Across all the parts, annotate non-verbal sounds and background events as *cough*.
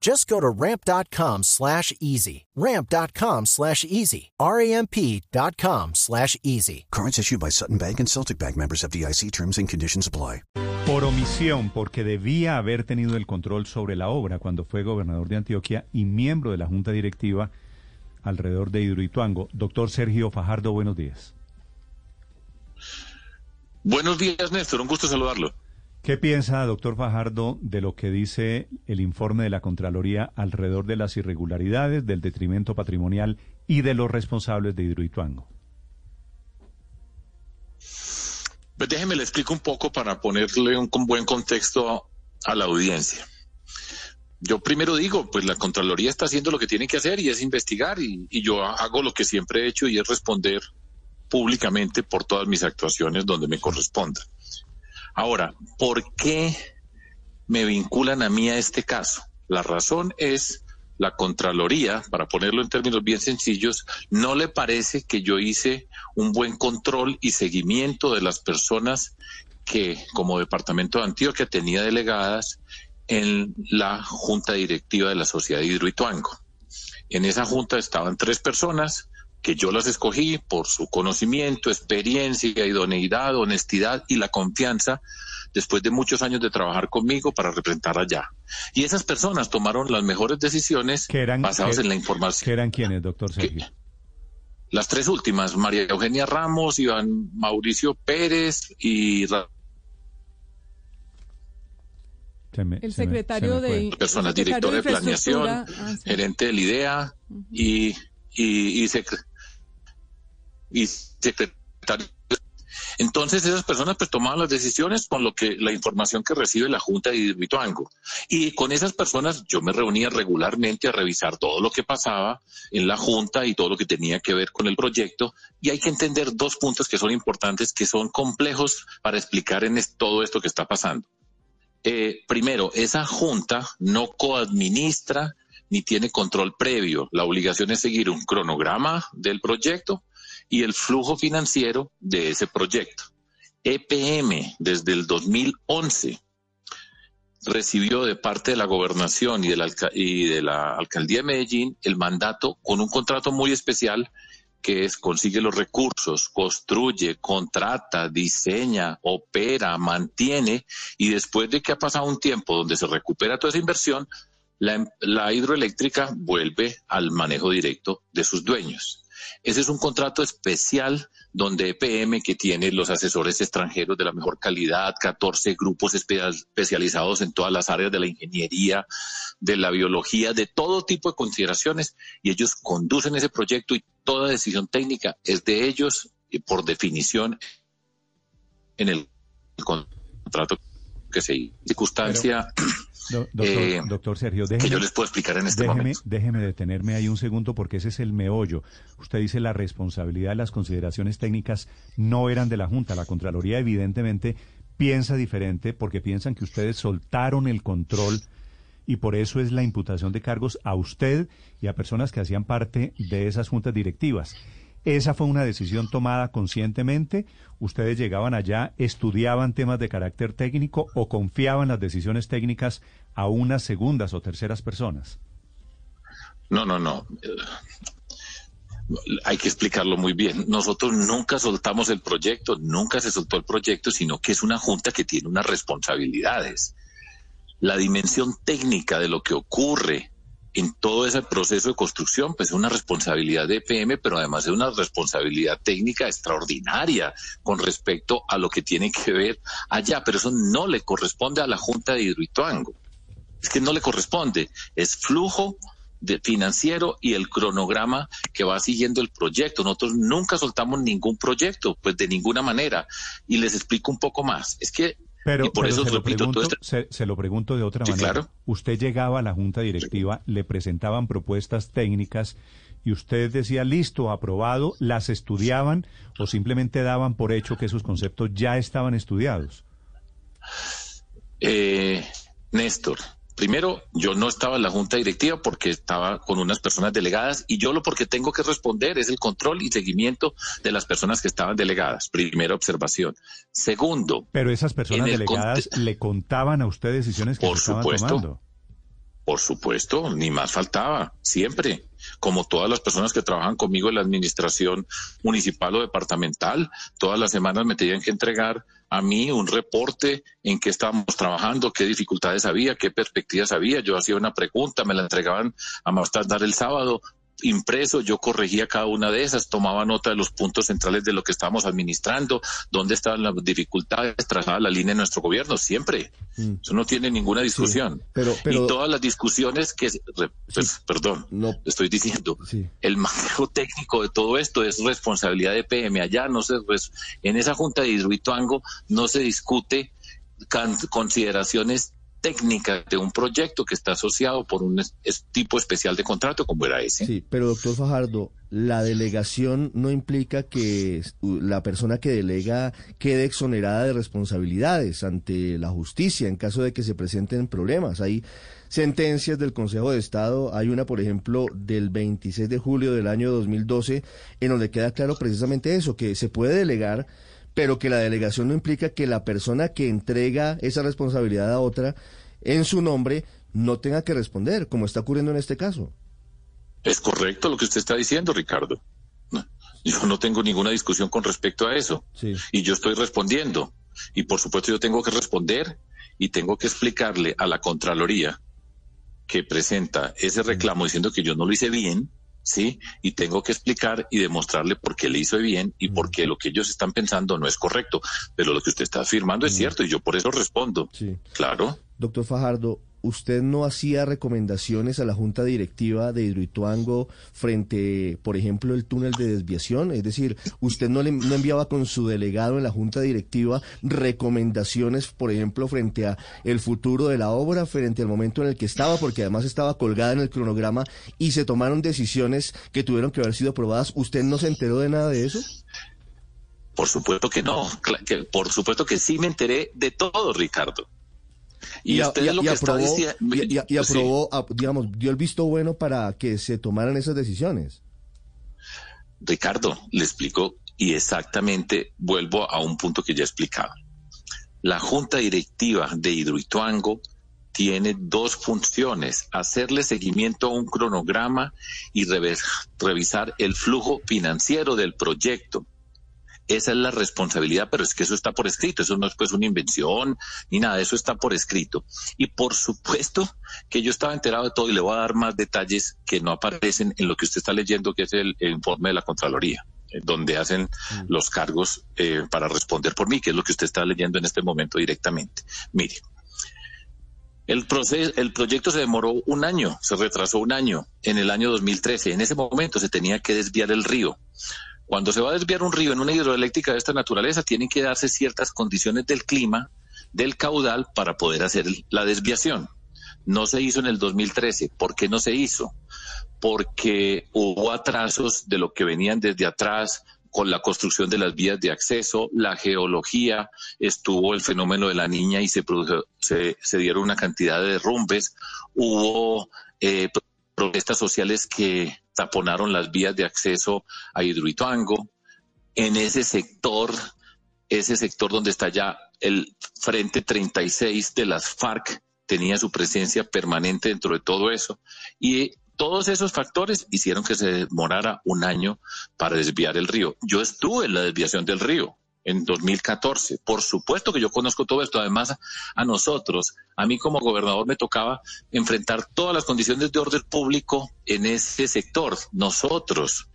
Just go to ramp.com slash easy. Ramp.com slash easy. R-A-M-P.com slash easy. Cards issued by Sutton Bank and Celtic Bank members of DIC terms and conditions apply. Por omisión, porque debía haber tenido el control sobre la obra cuando fue gobernador de Antioquia y miembro de la Junta Directiva alrededor de Hidroituango. Doctor Sergio Fajardo, buenos días. Buenos días, Néstor. Un gusto saludarlo. ¿Qué piensa, doctor Fajardo, de lo que dice el informe de la Contraloría alrededor de las irregularidades, del detrimento patrimonial y de los responsables de Hidroituango? Pues déjeme le explico un poco para ponerle un, buen contexto a la audiencia. Yo primero digo, pues la Contraloría está haciendo lo que tiene que hacer y es investigar y, y yo hago lo que siempre he hecho y es responder públicamente por todas mis actuaciones donde me corresponda. Ahora, ¿por qué me vinculan a mí a este caso? La razón es la Contraloría, para ponerlo en términos bien sencillos, no le parece que yo hice un buen control y seguimiento de las personas que como Departamento de Antioquia tenía delegadas en la Junta Directiva de la Sociedad de Hidroituango. En esa junta estaban tres personas que yo las escogí por su conocimiento, experiencia, idoneidad, honestidad y la confianza después de muchos años de trabajar conmigo para representar allá. Y esas personas tomaron las mejores decisiones basadas en la información. ¿Qué eran quiénes, doctor Sergio? las tres últimas, María Eugenia Ramos, Iván Mauricio Pérez y... el secretario de... Personas, director de, planeación, ah, gerente del IDEA y, y, y, y secretario. Entonces esas personas pues tomaban las decisiones con lo que la información que recibe la Junta de Hidroituango. Y con esas personas yo me reunía regularmente a revisar todo lo que pasaba en la Junta y todo lo que tenía que ver con el proyecto. Y hay que entender dos puntos que son importantes, que son complejos para explicar en todo esto que está pasando. Eh, primero, esa Junta no coadministra ni tiene control previo. La obligación es seguir un cronograma del proyecto y el flujo financiero de ese proyecto. EPM desde el 2011 recibió de parte de la gobernación y de la, y de la alcaldía de Medellín el mandato con un contrato muy especial que es consigue los recursos, construye, contrata, diseña, opera, mantiene y después de que ha pasado un tiempo donde se recupera toda esa inversión, la, hidroeléctrica vuelve al manejo directo de sus dueños. Ese es un contrato especial donde EPM, que tiene los asesores extranjeros de la mejor calidad, 14 grupos especializados en todas las áreas de la ingeniería, de la biología, de todo tipo de consideraciones, y ellos conducen ese proyecto y toda decisión técnica es de ellos y por definición en el contrato que se circunstancia eh, doctor, Sergio, déjeme, que yo les puedo explicar en este momento. Déjeme detenerme ahí un segundo porque ese es el meollo. Usted dice la responsabilidad de las consideraciones técnicas no eran de la Junta. La Contraloría evidentemente piensa diferente porque piensan que ustedes soltaron el control y por eso es la imputación de cargos a usted y a personas que hacían parte de esas juntas directivas. ¿Esa fue una decisión tomada conscientemente? ¿Ustedes llegaban allá, estudiaban temas de carácter técnico o confiaban las decisiones técnicas a unas segundas o terceras personas? No, no, no. hay que explicarlo muy bien. Nosotros nunca soltamos el proyecto, nunca se soltó el proyecto, sino que es una junta que tiene unas responsabilidades. La dimensión técnica de lo que ocurre en todo ese proceso de construcción, pues es una responsabilidad de EPM, pero además es una responsabilidad técnica extraordinaria con respecto a lo que tiene que ver allá, pero eso no le corresponde a la Junta de Hidroituango. Es que no le corresponde, es flujo de financiero y el cronograma que va siguiendo el proyecto. Nosotros nunca soltamos ningún proyecto, pues de ninguna manera. Y les explico un poco más. Es que pero, por eso se, lo pregunto, este se, lo pregunto de otra manera. Usted llegaba a la junta directiva, le presentaban propuestas técnicas y usted decía, listo, aprobado, las estudiaban o simplemente daban por hecho que esos conceptos ya estaban estudiados. Eh, Néstor, Primero, yo no estaba en la junta directiva porque estaba con unas personas delegadas y yo lo porque tengo que responder es el control y seguimiento de las personas que estaban delegadas. Primera observación. Segundo. Pero esas personas delegadas le contaban a usted decisiones que por estaban tomando. Por supuesto, ni más faltaba, siempre. Como todas las personas que trabajan conmigo en la administración municipal o departamental, todas las semanas me tenían que entregar a mí un reporte en qué estábamos trabajando, qué dificultades había, qué perspectivas había. Yo hacía una pregunta, me la entregaban a más tardar el sábado, impreso, yo corregía cada una de esas, tomaba nota de los puntos centrales de lo que estábamos administrando, dónde estaban las dificultades, trazaba la línea de nuestro gobierno, siempre. Mm. Eso no tiene ninguna discusión. pero, y todas las discusiones que, pues, perdón, no, estoy diciendo, el manejo técnico de todo esto es responsabilidad de PM. Allá no se, pues, en esa junta de Hidroituango no se discute consideraciones técnica de un proyecto que está asociado por un tipo especial de contrato como era ese. Sí, pero doctor Fajardo, la delegación no implica que la persona que delega quede exonerada de responsabilidades ante la justicia en caso de que se presenten problemas. Hay sentencias del Consejo de Estado, hay una, por ejemplo, del 26 de julio del año 2012, en donde queda claro precisamente eso, que se puede delegar pero que la delegación no implica que la persona que entrega esa responsabilidad a otra en su nombre no tenga que responder, como está ocurriendo en este caso. Es correcto lo que usted está diciendo, Ricardo. Yo no tengo ninguna discusión con respecto a eso. Y yo estoy respondiendo. Y por supuesto yo tengo que responder y tengo que explicarle a la Contraloría que presenta ese reclamo diciendo que yo no lo hice bien, ¿sí? Y tengo que explicar y demostrarle por qué le hizo bien y por qué lo que ellos están pensando no es correcto. Pero lo que usted está afirmando es cierto y yo por eso respondo. Sí. Claro. Doctor Fajardo, usted no hacía recomendaciones a la junta directiva de Hidroituango frente, por ejemplo, el túnel de desviación, es decir, usted no, le, no enviaba con su delegado en la junta directiva recomendaciones, por ejemplo, frente a el futuro de la obra, frente al momento en el que estaba, porque además estaba colgada en el cronograma y se tomaron decisiones que tuvieron que haber sido aprobadas. ¿Usted no se enteró de nada de eso? Por supuesto que no, por supuesto que sí me enteré de todo, Ricardo. Y, usted lo que aprobó, está diciendo... Y, aprobó, digamos, dio el visto bueno para que se tomaran esas decisiones. Ricardo, le explico y exactamente vuelvo a un punto que ya he explicado. La junta directiva de Hidroituango tiene dos funciones, hacerle seguimiento a un cronograma y revisar el flujo financiero del proyecto. Esa es la responsabilidad, pero es que eso está por escrito, eso no es pues una invención ni nada, eso está por escrito. Y por supuesto que yo estaba enterado de todo y le voy a dar más detalles que no aparecen en lo que usted está leyendo, que es el, informe de la Contraloría donde hacen mm. los cargos eh, para responder por mí, que es lo que usted está leyendo en este momento directamente. Mire, el, proceso, el proyecto se demoró un año, se retrasó un año en el año 2013. En ese momento se tenía que desviar el río. Cuando se va a desviar un río en una hidroeléctrica de esta naturaleza, tienen que darse ciertas condiciones del clima, del caudal, para poder hacer la desviación. No se hizo en el 2013. ¿Por qué no se hizo? Porque hubo atrasos de lo que venían desde atrás, con la construcción de las vías de acceso, la geología, estuvo el fenómeno de la niña y se, produjo, se, dieron una cantidad de derrumbes, hubo eh, protestas sociales que taponaron las vías de acceso a Hidroituango. En ese sector, ese sector donde está ya el Frente 36 de las FARC, tenía su presencia permanente dentro de todo eso. Y todos esos factores hicieron que se demorara un año para desviar el río. Yo estuve en la desviación del río en 2014. Por supuesto que yo conozco todo esto. Además, a nosotros, a mí como gobernador me tocaba enfrentar todas las condiciones de orden público en ese sector. Nosotros,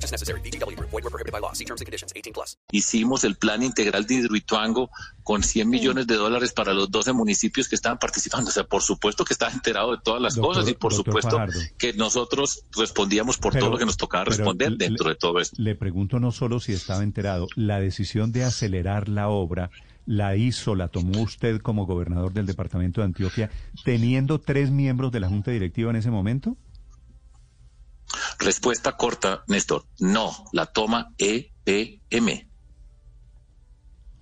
purchase necessary. BGW. Void were prohibited by law. See terms and conditions. 18 plus. Hicimos el plan integral de Hidroituango con 100 millones de dólares para los 12 municipios que estaban participando. O sea, por supuesto que estaba enterado de todas las cosas y por supuesto que nosotros respondíamos por todo lo que nos tocaba responder dentro de todo esto. Le pregunto no solo si estaba enterado, la decisión de acelerar la obra la hizo, la tomó usted como gobernador del departamento de Antioquia, teniendo tres miembros de la Junta Directiva en ese momento? Respuesta corta, Néstor. No, la toma EPM.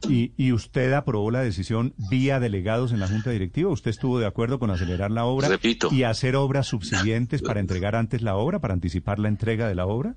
¿Y, ¿Y, usted aprobó la decisión vía delegados en la Junta Directiva? ¿Usted estuvo de acuerdo con acelerar la obra Repito. y hacer obras subsiguientes para entregar antes la obra, para anticipar la entrega de la obra?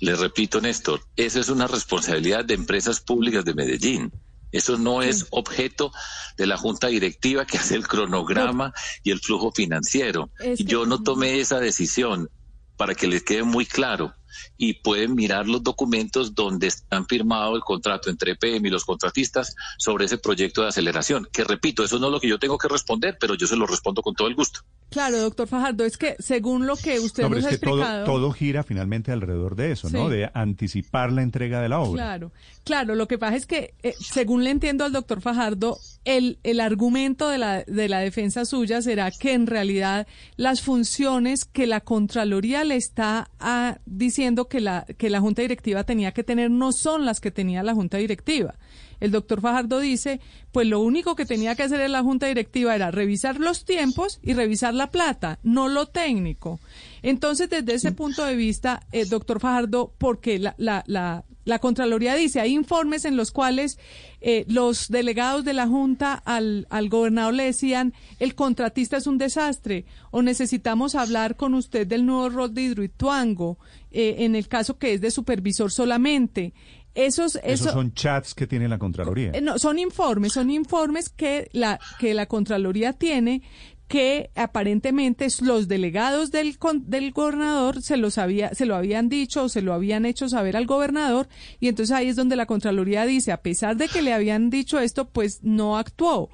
Le repito, Néstor, esa es una responsabilidad de empresas públicas de Medellín. Eso no es objeto de la junta directiva que hace el cronograma y el flujo financiero. Yo no tomé esa decisión para que les quede muy claro y pueden mirar los documentos donde están firmado el contrato entre EPM y los contratistas sobre ese proyecto de aceleración. Que repito, eso no es lo que yo tengo que responder, pero yo se lo respondo con todo el gusto. Claro, doctor Fajardo, es que según lo que usted nos ha explicado... Todo, gira finalmente alrededor de eso, ¿no? De anticipar la entrega de la obra. Claro, claro, lo que pasa es que, eh, según le entiendo al doctor Fajardo, el, el argumento de la, de la defensa suya será que en realidad las funciones que la Contraloría le está ah, diciendo que la, que la Junta Directiva tenía que tener no son las que tenía la Junta Directiva. El doctor Fajardo dice, pues lo único que tenía que hacer en la Junta Directiva era revisar los tiempos y revisar la plata, no lo técnico. Entonces, desde ese punto de vista, eh, doctor Fajardo, porque la, Contraloría dice, hay informes en los cuales eh, los delegados de la Junta al, al gobernador le decían, el contratista es un desastre, o necesitamos hablar con usted del nuevo rol de Hidroituango, eh, en el caso que es de supervisor solamente. Esos, esos son chats que tiene la Contraloría. Eh, no, son informes, son informes que la, que la Contraloría tiene que aparentemente los delegados del, del gobernador se los había, se lo habían dicho o se lo habían hecho saber al gobernador y entonces ahí es donde la Contraloría dice, a pesar de que le habían dicho esto, pues no actuó.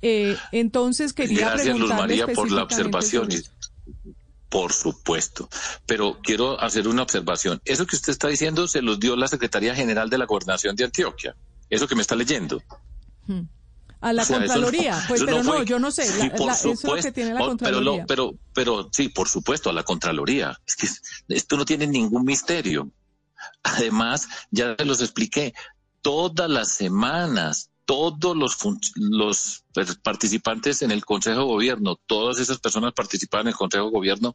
Eh, entonces quería Gracias, Luz María, por la observación. Por supuesto. Pero quiero hacer una observación. Eso que usted está diciendo se los dio la Secretaría General de la Gobernación de Antioquia. Eso que me está leyendo. Hmm. A la Contraloría. pues, pero no, yo no sé. eso es lo que tiene la Contraloría. Pero, pero, pero sí, por supuesto, a la Contraloría. Es que esto no tiene ningún misterio. Además, ya los expliqué, todas las semanas todos los, los participantes en el Consejo de Gobierno, todas esas personas participaban en el Consejo de Gobierno,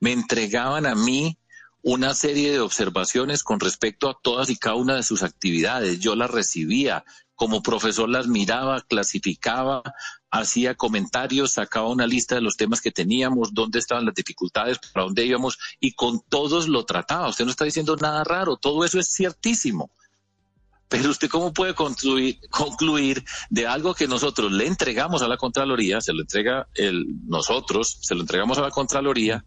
me entregaban a mí una serie de observaciones con respecto a todas y cada una de sus actividades. Yo las recibía, como profesor las miraba, clasificaba, hacía comentarios, sacaba una lista de los temas que teníamos, dónde estaban las dificultades, para dónde íbamos, y con todos lo trataba. Usted no está diciendo nada raro, todo eso es ciertísimo. Pero usted cómo puede concluir de algo que nosotros le entregamos a la Contraloría, se lo entrega el, nosotros, se lo entregamos a la Contraloría,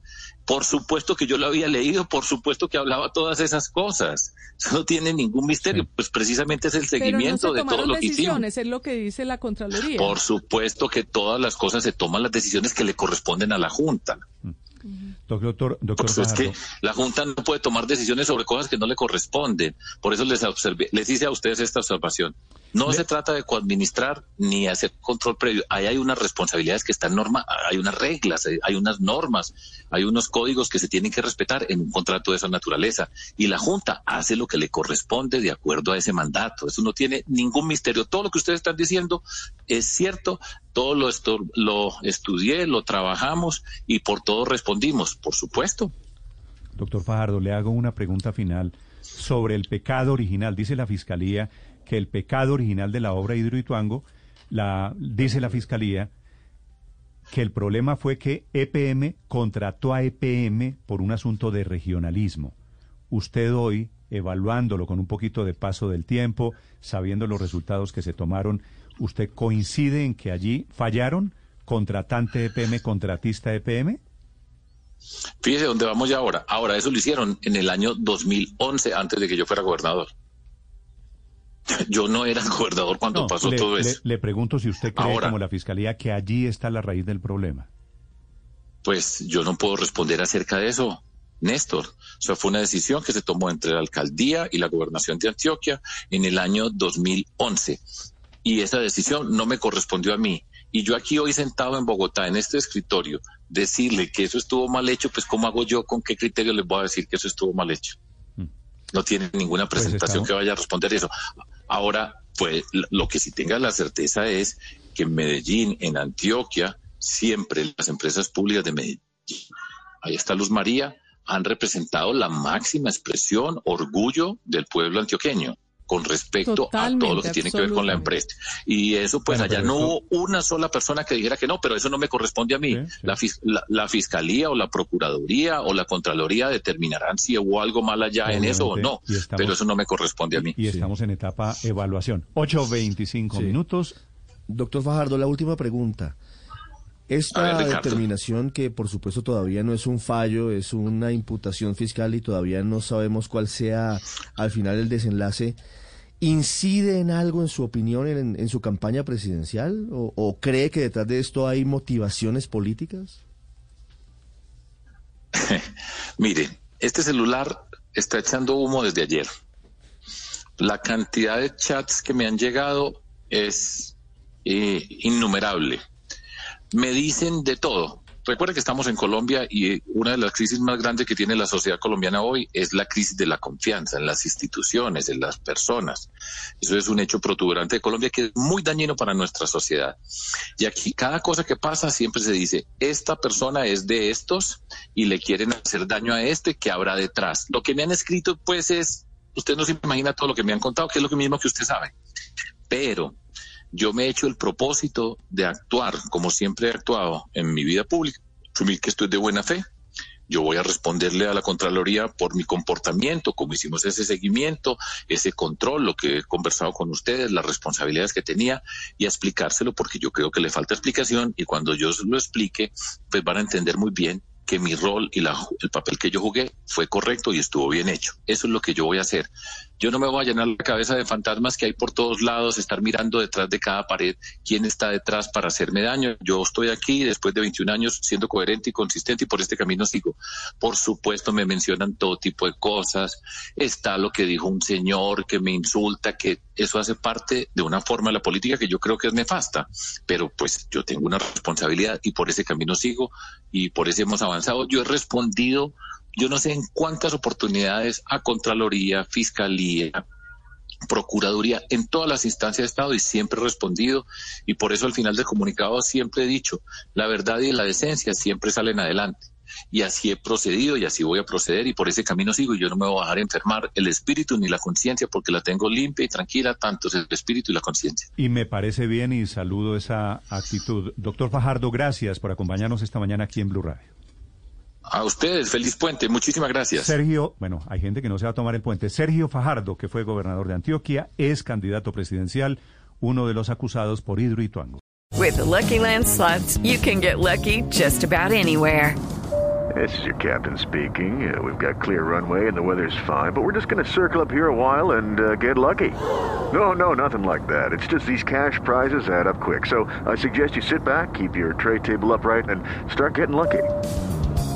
por supuesto que yo lo había leído, por supuesto que hablaba todas esas cosas. Eso no tiene ningún misterio, pues precisamente es el seguimiento de todo lo que hicimos. Es lo que dice la Contraloría. Por supuesto que todas las cosas se toman las decisiones que le corresponden a la Junta. Doctor, doctor pues es que la Junta no puede tomar decisiones sobre cosas que no le corresponden. Por eso les, les hice a ustedes esta observación. No se trata de coadministrar ni hacer control previo. Ahí hay unas responsabilidades que están norma, hay unas reglas, hay unas normas, hay unos códigos que se tienen que respetar en un contrato de esa naturaleza. Y la Junta hace lo que le corresponde de acuerdo a ese mandato. Eso no tiene ningún misterio. Todo lo que ustedes están diciendo es cierto. Todo lo, lo estudié, lo trabajamos y por todo respondimos, por supuesto. Doctor Fajardo, le hago una pregunta final sobre el pecado original. Dice la Fiscalía que el pecado original de la obra Hidroituango, la, dice la Fiscalía, que el problema fue que EPM contrató a EPM por un asunto de regionalismo. Usted hoy, evaluándolo con un poquito de paso del tiempo, sabiendo los resultados que se tomaron, ¿usted coincide en que allí fallaron? ¿Contratante EPM, contratista EPM? Fíjese dónde vamos ya ahora. Ahora, eso lo hicieron en el año 2011, antes de que yo fuera gobernador. *laughs* Yo no era gobernador cuando pasó todo eso. Le, pregunto si usted cree, como la Fiscalía, que allí está la raíz del problema. Pues yo no puedo responder acerca de eso, Néstor. O sea, fue una decisión que se tomó entre la alcaldía y la gobernación de Antioquia en el año 2011. Y esa decisión no me correspondió a mí. Y yo aquí hoy sentado en Bogotá, en este escritorio, decirle que eso estuvo mal hecho, pues ¿cómo hago yo? ¿Con qué criterio les voy a decir que eso estuvo mal hecho? Mm. No tiene ninguna pues presentación que vaya a responder eso. Ahora, pues lo que sí tenga la certeza es que en Medellín, en Antioquia, siempre las empresas públicas de Medellín, ahí está Luz María, han representado la máxima expresión, orgullo del pueblo antioqueño con respecto a todo lo que tiene que ver con la empresa. Y eso, pues allá no hubo una sola persona que dijera que no, pero eso no me corresponde a mí. La, la, fiscalía o la procuraduría o la contraloría determinarán si hubo algo mal allá en eso o no, pero eso no me corresponde a mí. Y estamos en etapa evaluación. 8.25 minutos. Doctor Fajardo, la última pregunta. Esta determinación, que por supuesto todavía no es un fallo, es una imputación fiscal y todavía no sabemos cuál sea al final el desenlace, ¿incide en algo en su opinión en, su campaña presidencial? ¿O, cree que detrás de esto hay motivaciones políticas? *laughs* Mire, este celular está echando humo desde ayer. La cantidad de chats que me han llegado es eh, innumerable me dicen de todo. Recuerda que estamos en Colombia y una de las crisis más grandes que tiene la sociedad colombiana hoy es la crisis de la confianza en las instituciones, en las personas. Eso es un hecho protuberante de Colombia que es muy dañino para nuestra sociedad. Y aquí cada cosa que pasa siempre se dice, esta persona es de estos y le quieren hacer daño a este que habrá detrás. Lo que me han escrito pues es, usted no se imagina todo lo que me han contado, que es lo mismo que usted sabe. Pero yo me he hecho el propósito de actuar como siempre he actuado en mi vida pública, asumir que estoy de buena fe. Yo voy a responderle a la Contraloría por mi comportamiento, como hicimos ese seguimiento, ese control, lo que he conversado con ustedes, las responsabilidades que tenía y a explicárselo porque yo creo que le falta explicación y cuando yo lo explique, pues van a entender muy bien que mi rol y el papel que yo jugué fue correcto y estuvo bien hecho. Eso es lo que yo voy a hacer. Yo no me voy a llenar la cabeza de fantasmas que hay por todos lados, estar mirando detrás de cada pared quién está detrás para hacerme daño. Yo estoy aquí después de 21 años siendo coherente y consistente y por este camino sigo. Por supuesto me mencionan todo tipo de cosas. Está lo que dijo un señor que me insulta, que eso hace parte de una forma de la política que yo creo que es nefasta. Pero pues yo tengo una responsabilidad y por ese camino sigo y por eso hemos avanzado. Yo he respondido, yo no sé en cuántas oportunidades a Contraloría, Fiscalía, Procuraduría, en todas las instancias de Estado y siempre he respondido y por eso al final del comunicado siempre he dicho, la verdad y la decencia siempre salen adelante. Y así he procedido y así voy a proceder y por ese camino sigo y yo no me voy a dejar enfermar el espíritu ni la conciencia porque la tengo limpia y tranquila, tanto es el espíritu y la conciencia. Y me parece bien y saludo esa actitud. Doctor Fajardo, gracias por acompañarnos esta mañana aquí en Blue Radio. A ustedes, feliz puente, muchísimas gracias. Sergio, bueno, hay gente que no se va a tomar el puente. Sergio Fajardo, que fue gobernador de Antioquia, es candidato presidencial, uno de los acusados por Hidroituango. With the Lucky Land slots, you can get lucky just about anywhere. This is your captain speaking. Uh, we've got clear runway and the weather's fine, but we're just going to circle up here a while and uh, get lucky. No, no, nothing like that. It's just these cash prizes add up quick. So I suggest you sit back, keep your tray table upright, and start getting lucky.